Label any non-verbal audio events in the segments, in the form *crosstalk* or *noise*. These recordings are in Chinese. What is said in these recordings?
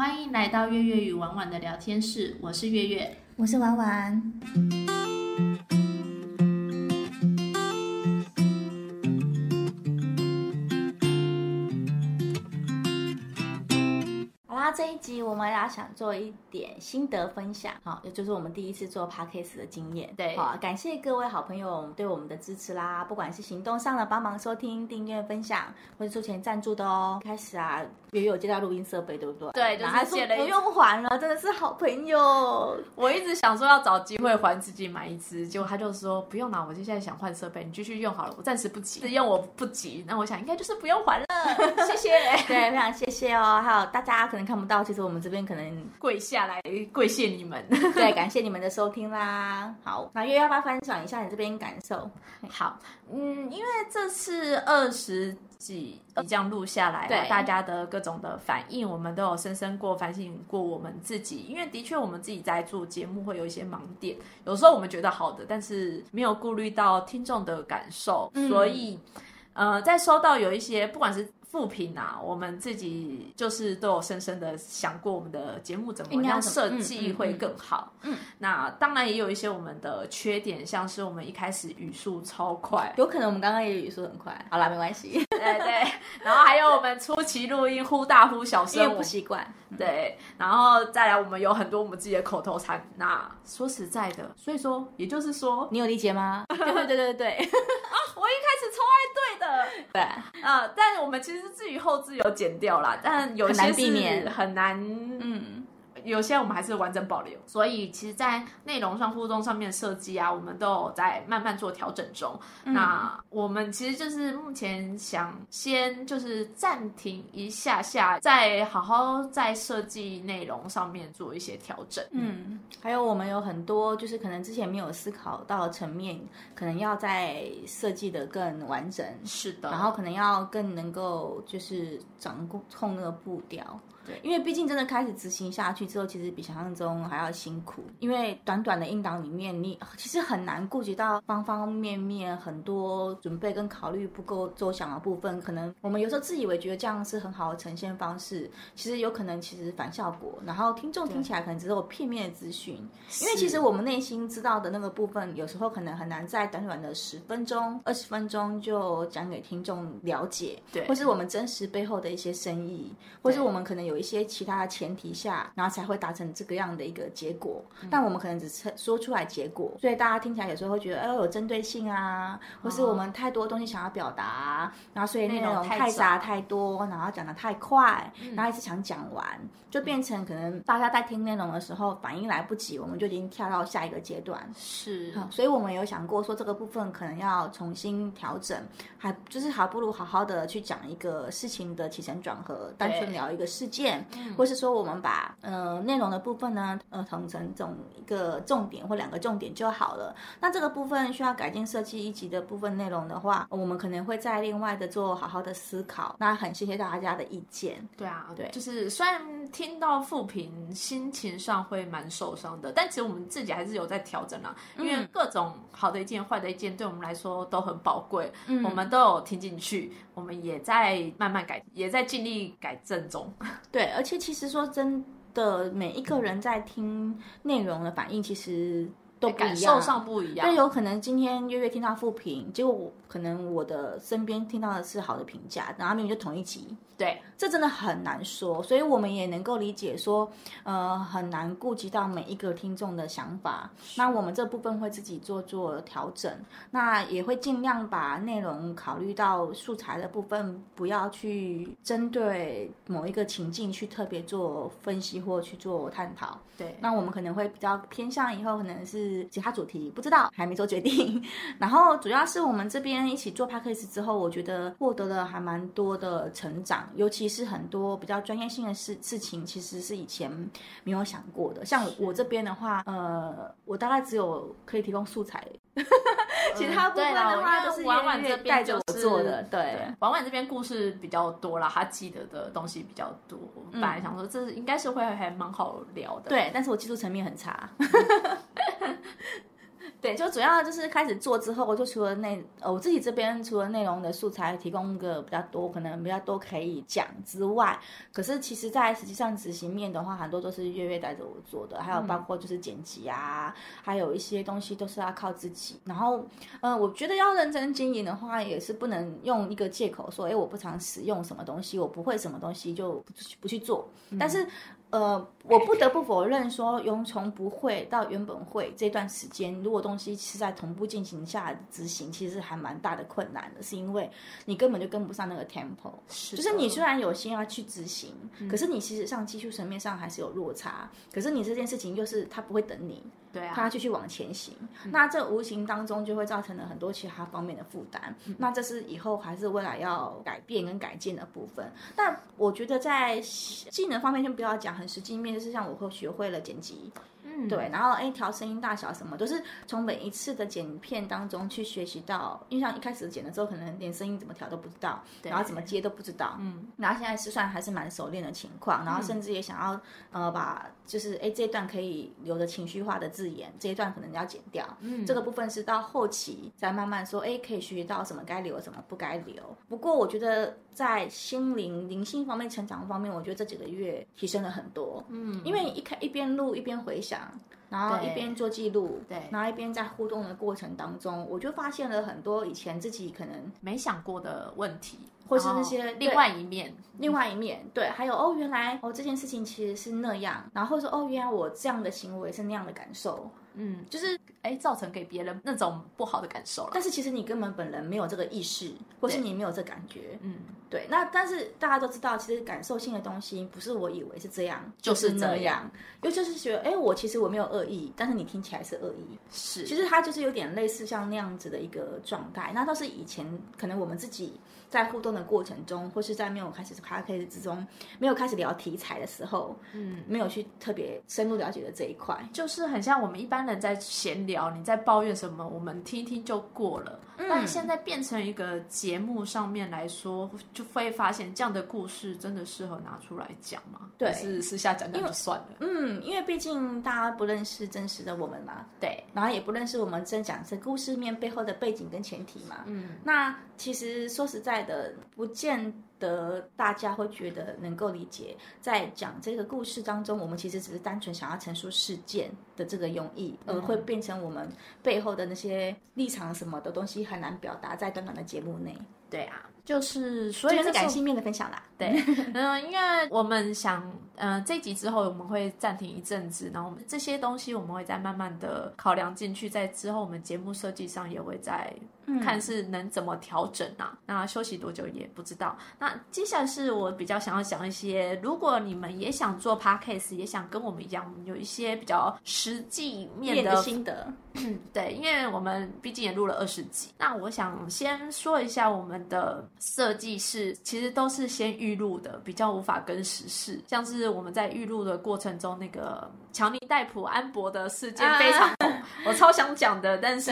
欢迎来到月月与婉婉的聊天室，我是月月。我是婉婉。这一集我们要想做一点心得分享，好，也就是我们第一次做 podcast 的经验。对好，感谢各位好朋友对我们的支持啦，不管是行动上的帮忙收听、订阅、分享，或者出钱赞助的哦。开始啊，月月有接到录音设备，对不对？对就后借了一不用还了，真的是好朋友。我一直想说要找机会还自己买一支，结果他就说不用啦，我就现在想换设备，你继续用好了，我暂时不急，是用我不急。那我想应该就是不用还了，*laughs* 谢谢。对，非常谢谢哦。还有大家 *laughs* 可能看不到，其实我们这边可能跪下来跪谢你们。*laughs* 对，感谢你们的收听啦。好，那月要不要分享一下你这边感受？好，嗯，因为这次二十几这样录下来、啊，对大家的各种的反应，我们都有深深过反省过我们自己。因为的确我们自己在做节目会有一些盲点，有时候我们觉得好的，但是没有顾虑到听众的感受，所以呃，在收到有一些不管是。复评啊，我们自己就是都有深深的想过，我们的节目怎么样设计会更好。嗯，那当然也有一些我们的缺点，像是我们一开始语速超快，有可能我们刚刚也语速很快。好啦，没关系，对对，然后还有我们初期录音忽大忽小因为声，不习惯。对，然后再来我们有很多我们自己的口头禅。那说实在的，所以说也就是说，你有理解吗？*laughs* 对对对对对 *laughs* 我一开始超爱对的，对，啊、但我们其实至于后置有剪掉啦，但有些很难避是免很难，嗯，有些我们还是完整保留。所以其实，在内容上、互动上面设计啊，我们都有在慢慢做调整中。那我们其实就是目前想先就是暂停一下下，再好好在设计内容上面做一些调整。嗯，还有我们有很多就是可能之前没有思考到的层面，可能要在设计的更完整，是的，然后可能要更能够就是掌控那个步调。对因为毕竟真的开始执行下去之后，其实比想象中还要辛苦。因为短短的应档里面，你其实很难顾及到方方面面很多准备跟考虑不够周详的部分。可能我们有时候自以为觉得这样是很好的呈现方式，其实有可能其实反效果。然后听众听起来可能只有片面的资讯，因为其实我们内心知道的那个部分，有时候可能很难在短短的十分钟、二十分钟就讲给听众了解，对或是我们真实背后的一些深意，或是我们可能有一些其他的前提下，然后才会达成这个样的一个结果。但我们可能只是说出来结果，所以大家听起来有时候会觉得，哎，有针对性啊，或是我们太多东西想要表达，然后所以内容太杂太多，然后讲的太快，然后一直想讲完，就变成可能大家在听内容的时候反应来不及，我们就已经跳到下一个阶段。是。好，所以我们有想过说这个部分可能要重新调整，还就是还不如好好的去讲一个事情的起承转合，单纯聊一个事件，或是说我们把呃内容的部分呢呃统成总一个重点或两个重点就好了。那这个部分需要改进设计一级的部分内容的话，我们可能会再另外的做好好的思考。那很谢谢大家的意见。对啊，对就是虽然听到负评，心情上会蛮受伤的，但其实我们自己还是有在调整啦。因为各种好的意见、坏的意见，对我们来说都很宝贵，嗯我们都有听进去，我们也在慢慢改，也在尽力改正中。对，*laughs* 对而且其实说真的，每一个人在听内容的反应，其实都不感一样。受上不一样对，，有可能今天月月听到负评，结果我可能我的身边听到的是好的评价，然后明明就同一集，对这真的很难说，所以我们也能够理解说，呃，很难顾及到每一个听众的想法。那我们这部分会自己做做调整，那也会尽量把内容考虑到素材的部分，不要去针对某一个情境去特别做分析或去做探讨。对，那我们可能会比较偏向以后可能是其他主题，不知道还没做决定。*laughs* 然后主要是我们这边一起做 p a c k a g e 之后，我觉得获得了还蛮多的成长，尤其是很多比较专业性的事事情，其实是以前没有想过的。像我这边的话，呃，我大概只有可以提供素材。*laughs* 其他部分的话都是婉婉这边带着我就是做的，对对，婉婉这边故事比较多啦，她记得的东西比较多。本来想说这应该是会还蛮好聊的，对，但是我技术层面很差。*laughs* 对，就主要就是开始做之后，我就除了内呃我自己这边除了内容的素材提供个比较多，可能比较多可以讲之外，可是其实在实际上执行面的话，很多都是月月带着我做的，还有包括就是剪辑啊，还有一些东西都是要靠自己。然后，呃，我觉得要认真经营的话，也是不能用一个借口说，哎，我不常使用什么东西，我不会什么东西就不不去做。但是。呃，我不得不否认说，从从不会到原本会这段时间，如果东西是在同步进行下执行，其实还蛮大的困难的，是因为你根本就跟不上那个 tempo。是，就是你虽然有心要去执行，可是你其实上技术层面上还是有落差。可是你这件事情又是他不会等你。对啊，他继续往前行，那这无形当中就会造成了很多其他方面的负担。那这是以后还是未来要改变跟改进的部分。但我觉得在技能方面，先不要讲很实际面，就是像我会学会了剪辑。对，然后哎，调声音大小什么都是从每一次的剪片当中去学习到，因为像一开始剪了之后，可能连声音怎么调都不知道，然后怎么接都不知道，嗯，然后现在是算还是蛮熟练的情况，然后甚至也想要呃把就是哎这一段可以留的情绪化的字眼，这一段可能要剪掉，嗯，这个部分是到后期再慢慢说，哎，可以学习到什么该留什么不该留。不过我觉得在心灵灵性方面成长方面，我觉得这几个月提升了很多，嗯，因为一开一边录一边回想。然后一边做记录，对，然后一边在互动的过程当中，我就发现了很多以前自己可能没想过的问题，或是那些另外一面，另外一面，对，还有哦，原来哦这件事情其实是那样，然后说哦，原来我这样的行为是那样的感受。嗯，就是哎，造成给别人那种不好的感受了。但是其实你根本本人没有这个意识，或是你没有这感觉。嗯，对。那但是大家都知道，其实感受性的东西不是我以为是这样，就是那样。又就是觉得，哎，我其实我没有恶意，但是你听起来是恶意。是，其实它就是有点类似像那样子的一个状态。那倒是以前可能我们自己。在互动的过程中，或是在没有开始开开始之中，没有开始聊题材的时候，嗯，没有去特别深入了解的这一块，就是很像我们一般人在闲聊，你在抱怨什么，我们听一听就过了。但现在变成一个节目上面来说，就会发现这样的故事真的适合拿出来讲吗？对，是私下讲讲就算了。嗯，因为毕竟大家不认识真实的我们嘛，对，然后也不认识我们真讲这故事面背后的背景跟前提嘛。嗯，那其实说实在的，不见得大家会觉得能够理解，在讲这个故事当中，我们其实只是单纯想要陈述事件的这个用意，而会变成我们背后的那些立场什么的东西很难表达在短短的节目内。对啊，就是所以是感性面的分享啦。对，嗯，因为我们想，嗯，这集之后我们会暂停一阵子，然后我们这些东西我们会再慢慢的考量进去，在之后我们节目设计上也会再看是能怎么调整啊。那休息多久也不知道。那接下来是我比较想要讲一些，如果你们也想做 podcast，也想跟我们一样有一些比较实际面的心得。对，因为我们毕竟也录了二十集，那我想先说一下我们的设计是，其实都是先预录的，比较无法跟时事。像是我们在预录的过程中，那个乔尼戴普安博的事件非常红，我超想讲的，但是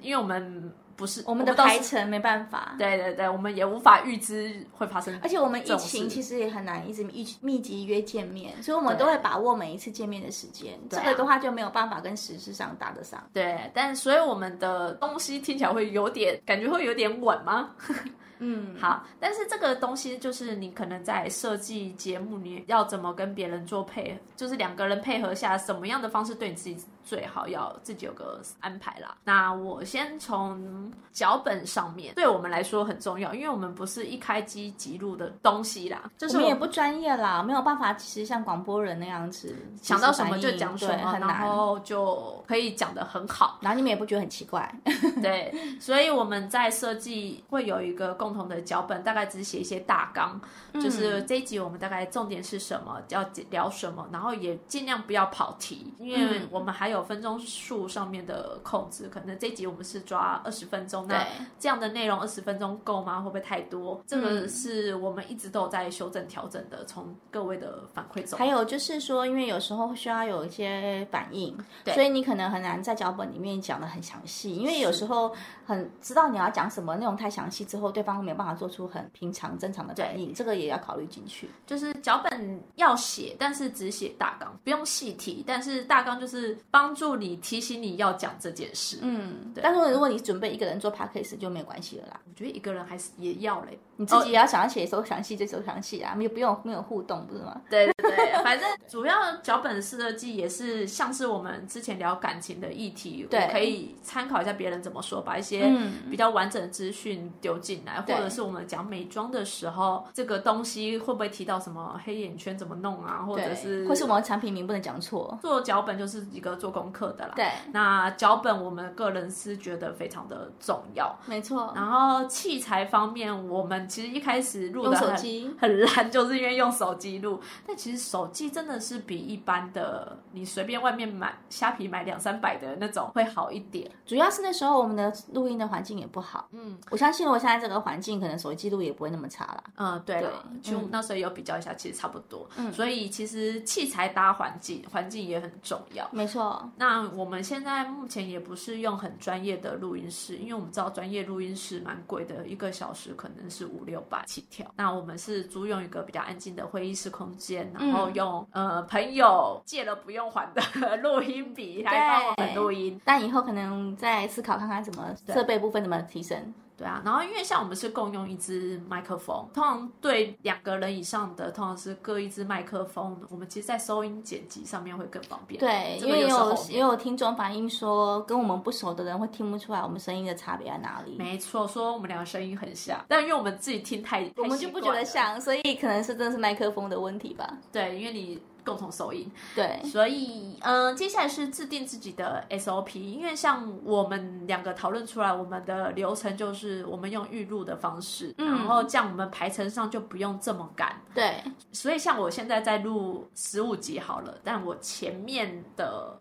因为我们。不是我们的排程没办法，对对对，我们也无法预知会发生。而且我们疫情其实也很难一直密密集约见面，所以我们都会把握每一次见面的时间。这个的话就没有办法跟实事上搭得上。对，但所以我们的东西听起来会有点感觉会有点稳吗？*laughs* 嗯，好，但是这个东西就是你可能在设计节目，你要怎么跟别人做配，就是两个人配合下，什么样的方式对你自己最好，要自己有个安排啦。那我先从脚本上面，对我们来说很重要，因为我们不是一开机即录的东西啦，就是我们也不专业啦，没有办法，其实像广播人那样子，想到什么就讲什么，然后就可以讲的很好，然后你们也不觉得很奇怪，*laughs* 对，所以我们在设计会有一个共。共同的脚本大概只写一些大纲，就是这一集我们大概重点是什么，要聊什么，然后也尽量不要跑题，因为我们还有分钟数上面的控制，可能这集我们是抓二十分钟，那这样的内容二十分钟够吗？会不会太多？这个是我们一直都在修正调整的，从各位的反馈中。还有就是说，因为有时候需要有一些反应，所以你可能很难在脚本里面讲的很详细，因为有时候很知道你要讲什么内容太详细之后，对方。没有办法做出很平常正常的反应，这个也要考虑进去。就是脚本要写，但是只写大纲，不用细提。但是大纲就是帮帮助你提醒你要讲这件事。嗯，对但是如果你准备一个人做 podcast 就没有关系了啦，我觉得一个人还是也要嘞。你自己也要想要写收详细就收详细啊，没有不用没有互动不是吗？对对对，反正主要脚本设计也是像是我们之前聊感情的议题，对我可以参考一下别人怎么说，把一些比较完整的资讯丢进来，或者是我们讲美妆的时候，这个东西会不会提到什么黑眼圈怎么弄啊，或者是或是我们产品名不能讲错。做脚本就是一个做功课的啦。对，那脚本我们个人是觉得非常的重要。没错。然后器材方面，我们其实一开始录的手机很烂，就是因为用手机录。但其实手机真的是比一般的你随便外面买虾皮买两三百的那种会好一点。主要是那时候我们的录音的环境也不好。嗯，我相信我现在这个环境，可能手机记录也不会那么差啦。嗯，对了，就那时候有比较一下，其实差不多。嗯，所以其实器材搭环境，环境也很重要。没错。那我们现在目前也不是用很专业的录音室，因为我们知道专业录音室蛮贵的，一个小时可能是五六百起跳。那我们是租用一个比较安静的会议室空间，然后用呃朋友借了不用还的 *laughs* 录音笔来帮我们录音。但以后可能再思考看看怎么设备部分怎么提升。对啊，然后因为像我们是共用一支麦克风，通常对两个人以上的，通常是各一支麦克风。我们其实，在收音剪辑上面会更方便。对，因为有也有听众反映说，跟我们不熟的人会听不出来我们声音的差别在哪里。没错，说我们两个声音很像，但因为我们自己听太，我们就不觉得像，所以可能是真的是麦克风的问题吧。对，因为你。共同收音，对，所以嗯，接下来是制定自己的 SOP，因为像我们两个讨论出来，我们的流程就是我们用预录的方式，然后这样我们排程上就不用这么赶。对，所以像我现在在录十五集好了，但我前面的。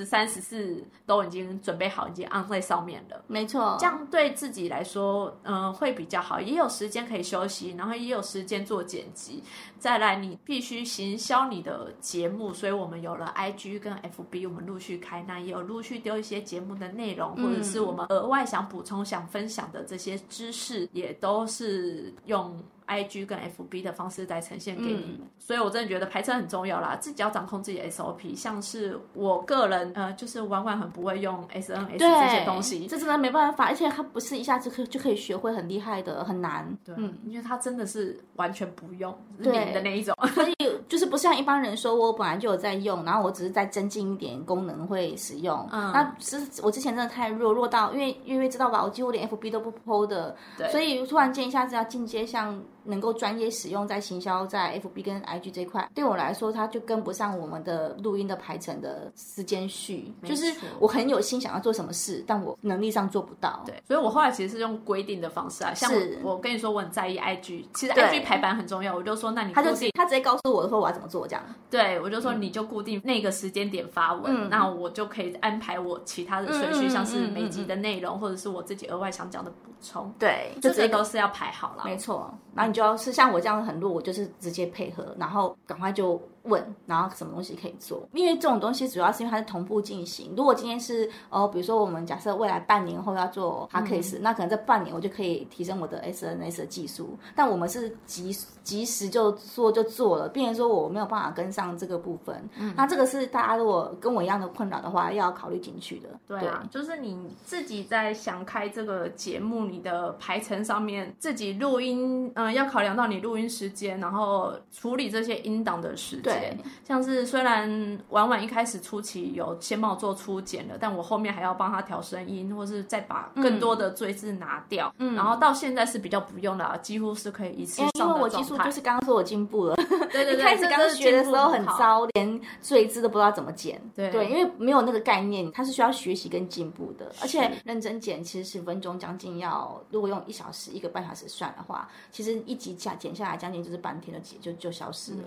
十三、十四都已经准备好，已经安在上面了。没错，这样对自己来说，嗯，会比较好，也有时间可以休息，然后也有时间做剪辑。再来，你必须行销你的节目，所以我们有了 IG 跟 FB，我们陆续开，那也有陆续丢一些节目的内容，或者是我们额外想补充、想分享的这些知识，也都是用。I G 跟 F B 的方式来呈现给你们，所以我真的觉得排程很重要啦，自己要掌控自己的 S O P。像是我个人，呃，就是婉婉很不会用 S N S 这些东西，这真的没办法，而且它不是一下子可就可以学会很厉害的，很难。对，嗯因为它真的是完全不用脸的那一种，所以就是不像一般人说，我本来就有在用，然后我只是在增进一点功能会使用。嗯，那是我之前真的太弱，弱到因为因为知道吧，我几乎连 F B 都不 PO 的，所以突然间一下子要进阶像。能够专业使用在行销在 FB 跟 IG 这块，对我来说，它就跟不上我们的录音的排程的时间序。就是我很有心想要做什么事，但我能力上做不到。对，所以我后来其实是用规定的方式啊，像我我跟你说我很在意 IG，其实 IG 排版很重要，我就说那你他就他直接告诉我说我要怎么做这样。对，我就说你就固定那个时间点发文，那我就可以安排我其他的顺序，像是每集的内容或者是我自己额外想讲的补充。对，就这些都是要排好了。没错，然后就要是像我这样。很弱，我就是直接配合，然后赶快就。问，然后什么东西可以做？因为这种东西主要是因为它是同步进行。如果今天是哦，比如说我们假设未来半年后要做 h a c s 那可能这半年我就可以提升我的 SNS 的技术。但我们是及及时就做就做了，并且说我没有办法跟上这个部分。嗯那这个是大家如果跟我一样的困扰的话，要考虑进去的。对啊，就是你自己在想开这个节目，你的排程上面自己录音，嗯，要考量到你录音时间，然后处理这些音档的时间。对，像是虽然婉婉一开始初期有先帮我做初剪了，但我后面还要帮他调声音，或是再把更多的赘字拿掉。嗯，然后到现在是比较不用了，几乎是可以一次上的因为我技术就是刚刚说我进步了，*laughs* 对对对，一开始刚学的时候很糟，连赘字都不知道怎么剪。对对，因为没有那个概念，它是需要学习跟进步的。而且认真剪，其实十分钟将近要，如果用一小时、一个半小时算的话，其实一集剪剪下来将近就是半天的剪就就消失了。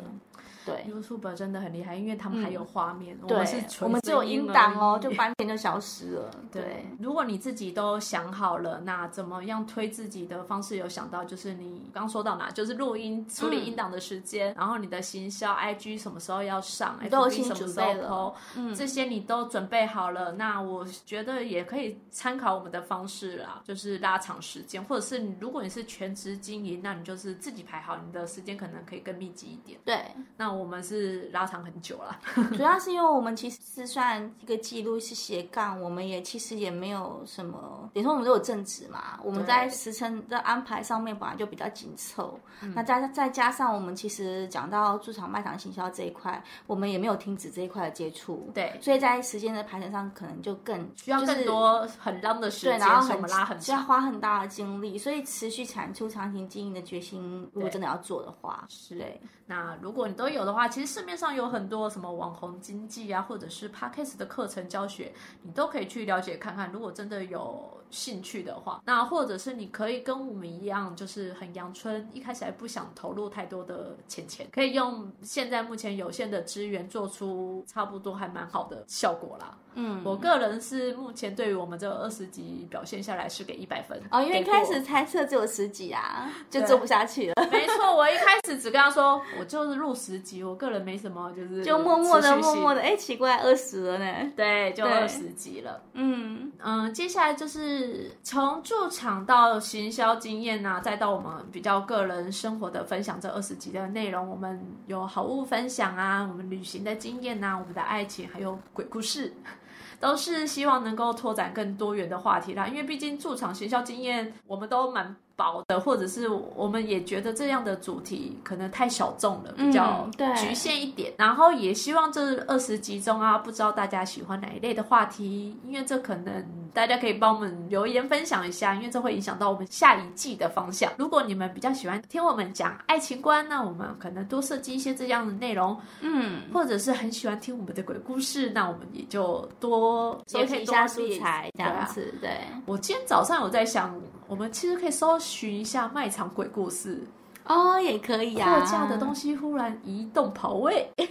对，YouTube 真的很厉害，因为他们还有画面，我们是我们只有音档哦，就半天就消失了。*laughs* 对，如果你自己都想好了，那怎么样推自己的方式有想到？就是你刚说到哪，就是录音处理音档的时间，然后你的行销 IG 什么时候要上，FB 什么时候 PO，这些你都准备好了。那我觉得也可以参考我们的方式啦，就是拉长时间，或者是如果你是全职经营，那你就是自己排好你的时间，可能可以更密集一点。对，那。我们是拉长很久了。*laughs* 主要是因为我们其实是算一个记录是斜杠，我们也其实也没有什么，等于说我们都有正职嘛，我们在时辰的安排上面本来就比较紧凑，那再再加上我们其实讲到驻场卖场行销这一块，我们也没有停止这一块的接触，对，所以在时间的排程上可能就更需要更多很浪的时间，然后我们拉很需要花很大的精力，所以持续产出长期经营的决心，如果真的要做的话，是。对。那如果你都有的话，其实市面上有很多什么网红经济啊，或者是 podcast 的课程教学，你都可以去了解看看。如果真的有兴趣的话，那或者是你可以跟我们一样，就是很阳春，一开始还不想投入太多的钱钱，可以用现在目前有限的资源做出差不多还蛮好的效果啦。嗯，我个人是目前对于我们这二十集表现下来是给一百分哦，因为一开始猜测只有十集啊，就做不下去了。没错，我一开始只跟他说，我就是录十集，我个人没什么，就是 *laughs* 就默默的默默的，哎，奇怪，二十了呢？对，就二十集了。嗯嗯，接下来就是从驻场到行销经验呐，再到我们比较个人生活的分享，这二十集的内容，我们有好物分享啊，我们旅行的经验呐，我们的爱情，还有鬼故事。*laughs* 都是希望能够拓展更多元的话题啦，因为毕竟驻场行销经验，我们都蛮。薄的，或者是我们也觉得这样的主题可能太小众了，比较局限一点。然后也希望这二十集中啊，不知道大家喜欢哪一类的话题，因为这可能大家可以帮我们留言分享一下，因为这会影响到我们下一季的方向。如果你们比较喜欢听我们讲爱情观，那我们可能多设计一些这样的内容。嗯，或者是很喜欢听我们的鬼故事，那我们也就多收集一下素材这样子。对，我今天早上有在想。我们其实可以搜寻一下卖场鬼故事哦，也可以啊。货架的东西忽然移动跑位，*laughs* 调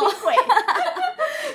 皮鬼，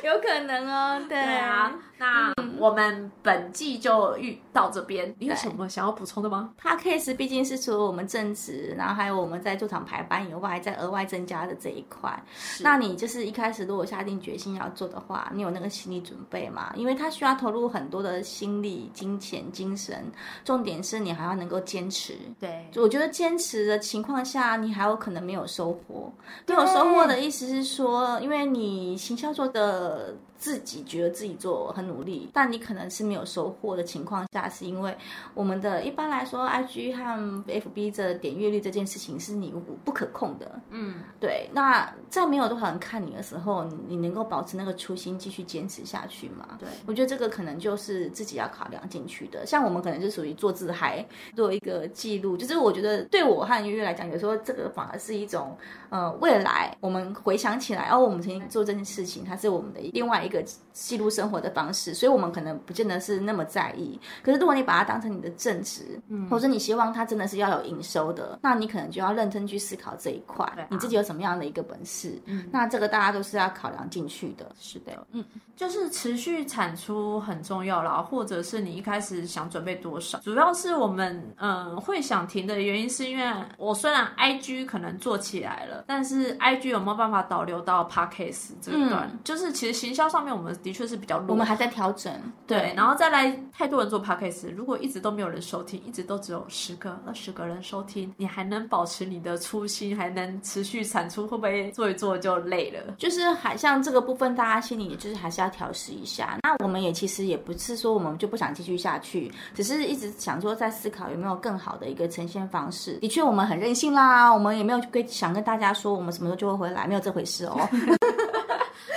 有可能哦。对啊。那我们本季就遇到这边，你有什么想要补充的吗？他 case 毕竟是除了我们正职，然后还有我们在驻场排班以外，在额外增加的这一块。那你就是一开始如果下定决心要做的话，你有那个心理准备吗？因为他需要投入很多的心力、金钱、精神，重点是你还要能够坚持。对，我觉得坚持的情况下，你还有可能没有收获。没有收获的意思是说，因为你行销做的。自己觉得自己做很努力，但你可能是没有收获的情况下，是因为我们的一般来说，IG 和 FB 这点阅率这件事情是你不可控的。嗯，对。那在没有多少人看你的时候，你能够保持那个初心，继续坚持下去吗？对，我觉得这个可能就是自己要考量进去的。像我们可能就属于做自嗨，做一个记录。就是我觉得对我和月月来讲，有时候这个反而是一种，呃，未来我们回想起来，哦，我们曾经做这件事情，它是我们的另外一个。个记录生活的方式，所以我们可能不见得是那么在意。可是如果你把它当成你的正职，嗯，或者你希望它真的是要有营收的，那你可能就要认真去思考这一块，你自己有什么样的一个本事？嗯，那这个大家都是要考量进去的。是的，嗯，就是持续产出很重要啦，或者是你一开始想准备多少，主要是我们嗯会想停的原因，是因为我虽然 I G 可能做起来了，但是 I G 有没有办法导流到 Podcast 这段？就是其实行销上。面我们的确是比较弱，我们还在调整。对，然后再来，太多人做 podcast，如果一直都没有人收听，一直都只有十个、二十个人收听，你还能保持你的初心，还能持续产出，会不会做一做就累了？就是还像这个部分，大家心里就是还是要调试一下。那我们也其实也不是说我们就不想继续下去，只是一直想说在思考有没有更好的一个呈现方式。的确，我们很任性啦，我们也没有跟想跟大家说我们什么时候就会回来，没有这回事哦。*laughs*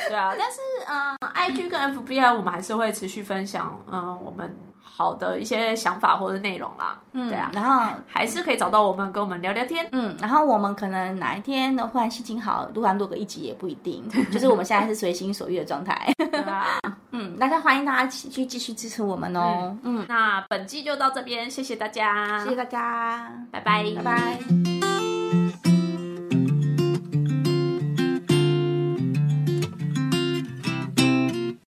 对啊，但是嗯，I G 跟 F B I 我们还是会持续分享嗯我们好的一些想法或者内容啦。嗯，对啊，然后还是可以找到我们跟我们聊聊天。嗯，然后我们可能哪一天的话心情好，录完录个一集也不一定，*laughs* 就是我们现在是随心所欲的状态。*laughs* 嗯，大家欢迎大家去继续支持我们哦。嗯，那本季就到这边，谢谢大家，谢谢大家，拜拜，拜拜。